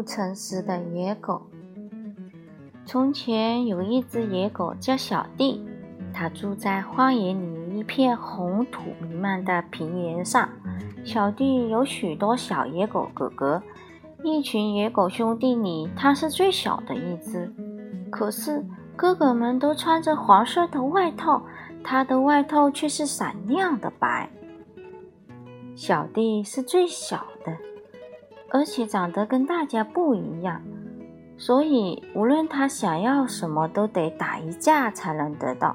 不诚实的野狗。从前有一只野狗叫小弟，它住在荒野里一片红土弥漫的平原上。小弟有许多小野狗哥哥，一群野狗兄弟里，它是最小的一只。可是哥哥们都穿着黄色的外套，它的外套却是闪亮的白。小弟是最小的，而且长得跟大家不一样。所以，无论他想要什么，都得打一架才能得到。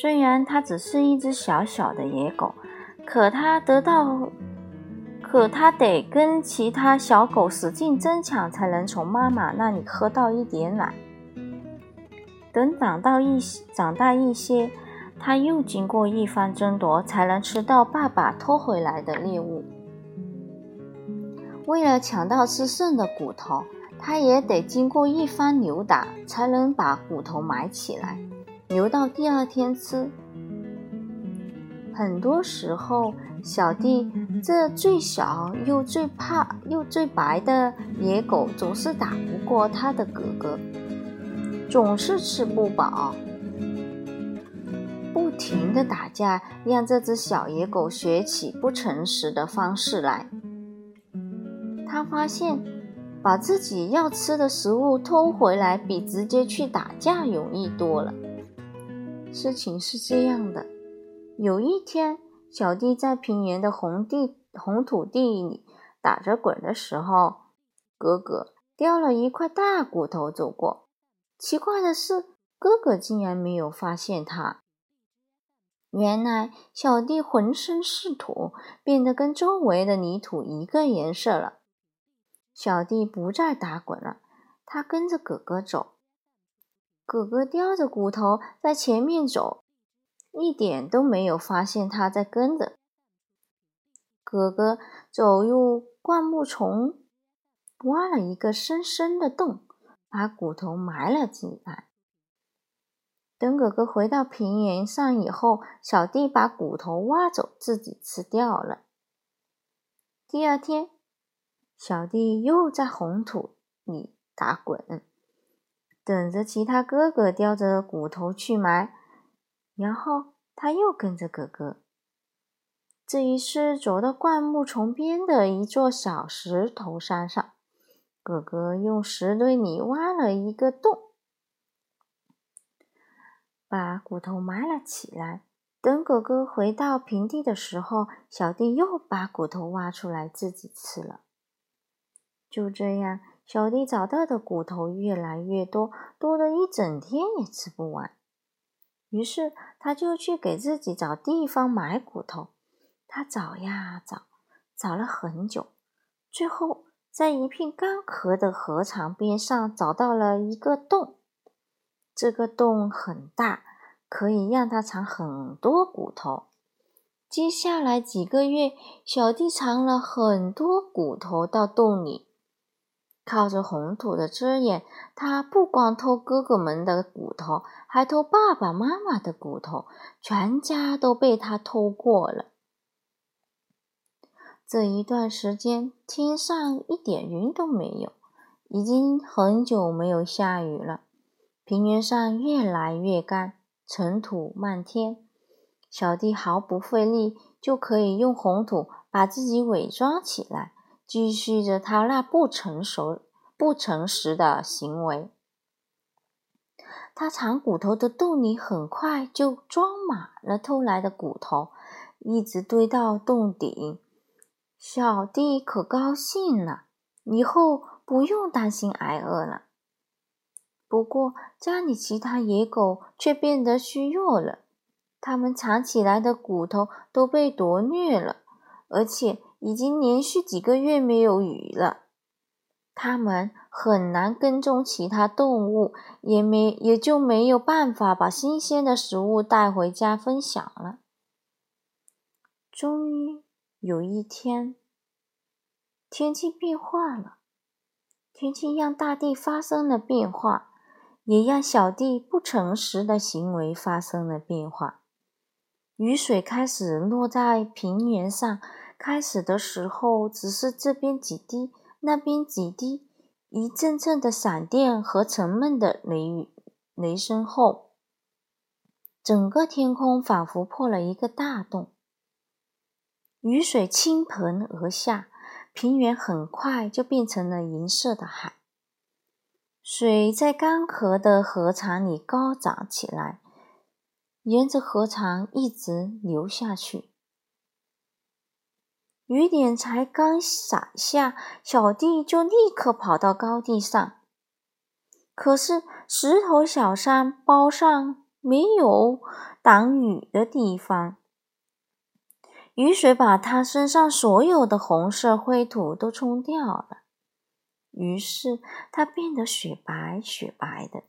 虽然他只是一只小小的野狗，可他得到，可他得跟其他小狗使劲争抢，才能从妈妈那里喝到一点奶。等长到一长大一些，他又经过一番争夺，才能吃到爸爸偷回来的猎物。为了抢到吃剩的骨头。他也得经过一番扭打，才能把骨头埋起来，留到第二天吃。很多时候，小弟这最小又最怕又最白的野狗，总是打不过他的哥哥，总是吃不饱，不停的打架，让这只小野狗学起不诚实的方式来。他发现。把自己要吃的食物偷回来，比直接去打架容易多了。事情是这样的：有一天，小弟在平原的红地红土地里打着滚的时候，哥哥叼了一块大骨头走过。奇怪的是，哥哥竟然没有发现他。原来，小弟浑身是土，变得跟周围的泥土一个颜色了。小弟不再打滚了，他跟着哥哥走。哥哥叼着骨头在前面走，一点都没有发现他在跟着。哥哥走入灌木丛，挖了一个深深的洞，把骨头埋了进来。等哥哥回到平原上以后，小弟把骨头挖走，自己吃掉了。第二天。小弟又在红土里打滚，等着其他哥哥叼着骨头去埋，然后他又跟着哥哥。这一次走到灌木丛边的一座小石头山上，哥哥用石堆里挖了一个洞，把骨头埋了起来。等哥哥回到平地的时候，小弟又把骨头挖出来自己吃了。就这样，小弟找到的骨头越来越多，多的一整天也吃不完。于是，他就去给自己找地方埋骨头。他找呀找，找了很久，最后在一片干涸的河床边上找到了一个洞。这个洞很大，可以让他藏很多骨头。接下来几个月，小弟藏了很多骨头到洞里。靠着红土的遮掩，他不光偷哥哥们的骨头，还偷爸爸妈妈的骨头，全家都被他偷过了。这一段时间，天上一点云都没有，已经很久没有下雨了。平原上越来越干，尘土漫天。小弟毫不费力，就可以用红土把自己伪装起来。继续着他那不成熟、不诚实的行为，他藏骨头的洞里很快就装满了偷来的骨头，一直堆到洞顶。小弟可高兴了，以后不用担心挨饿了。不过家里其他野狗却变得虚弱了，它们藏起来的骨头都被夺掠了，而且。已经连续几个月没有雨了，它们很难跟踪其他动物，也没也就没有办法把新鲜的食物带回家分享了。终于有一天，天气变化了，天气让大地发生了变化，也让小弟不诚实的行为发生了变化。雨水开始落在平原上。开始的时候只是这边几滴，那边几滴，一阵阵的闪电和沉闷的雷雨雷声后，整个天空仿佛破了一个大洞，雨水倾盆而下，平原很快就变成了银色的海。水在干涸的河床里高涨起来，沿着河床一直流下去。雨点才刚洒下，小弟就立刻跑到高地上。可是石头小山包上没有挡雨的地方，雨水把他身上所有的红色灰土都冲掉了。于是他变得雪白雪白的，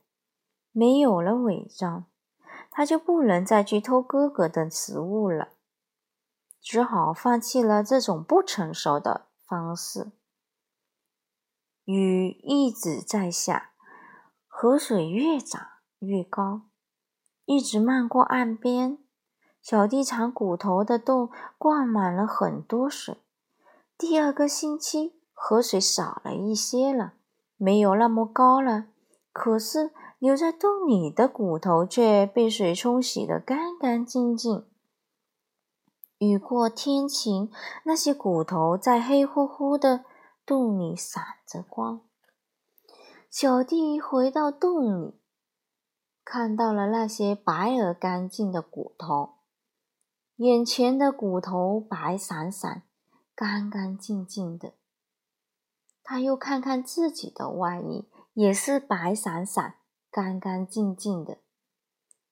没有了伪装，他就不能再去偷哥哥的食物了，只好放弃了这种不成熟的方式。雨一直在下，河水越涨越高，一直漫过岸边。小弟长骨头的洞灌满了很多水。第二个星期。河水少了一些了，没有那么高了。可是留在洞里的骨头却被水冲洗得干干净净。雨过天晴，那些骨头在黑乎乎的洞里闪着光。小弟回到洞里，看到了那些白而干净的骨头，眼前的骨头白闪闪、干干净净的。他又看看自己的外衣，也是白闪闪、干干净净的。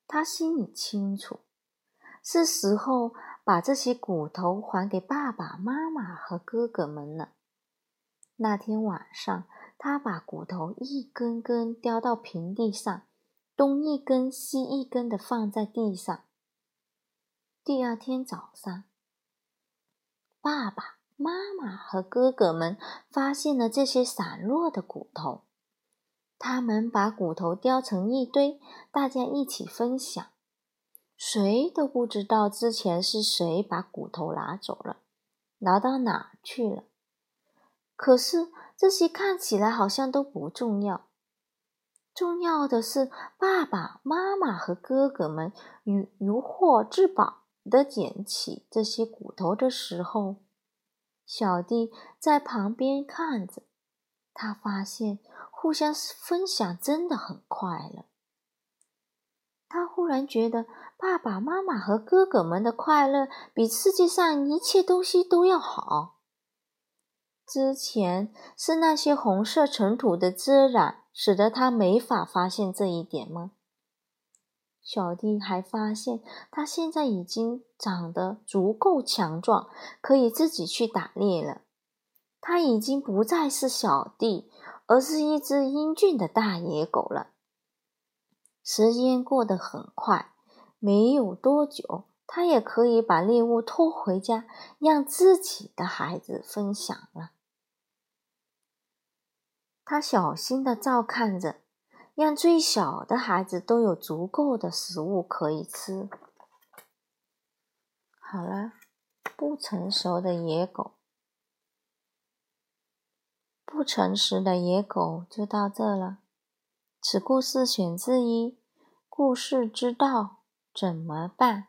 他心里清楚，是时候把这些骨头还给爸爸妈妈和哥哥们了。那天晚上，他把骨头一根根叼到平地上，东一根西一根的放在地上。第二天早上，爸爸。妈妈和哥哥们发现了这些散落的骨头，他们把骨头雕成一堆，大家一起分享。谁都不知道之前是谁把骨头拿走了，拿到哪去了。可是这些看起来好像都不重要，重要的是爸爸妈妈和哥哥们如如获至宝的捡起这些骨头的时候。小弟在旁边看着，他发现互相分享真的很快乐。他忽然觉得爸爸妈妈和哥哥们的快乐比世界上一切东西都要好。之前是那些红色尘土的遮染，使得他没法发现这一点吗？小弟还发现，他现在已经长得足够强壮，可以自己去打猎了。他已经不再是小弟，而是一只英俊的大野狗了。时间过得很快，没有多久，他也可以把猎物拖回家，让自己的孩子分享了。他小心的照看着。让最小的孩子都有足够的食物可以吃。好了，不成熟的野狗，不诚实的野狗就到这了。此故事选自一《故事之道怎么办》。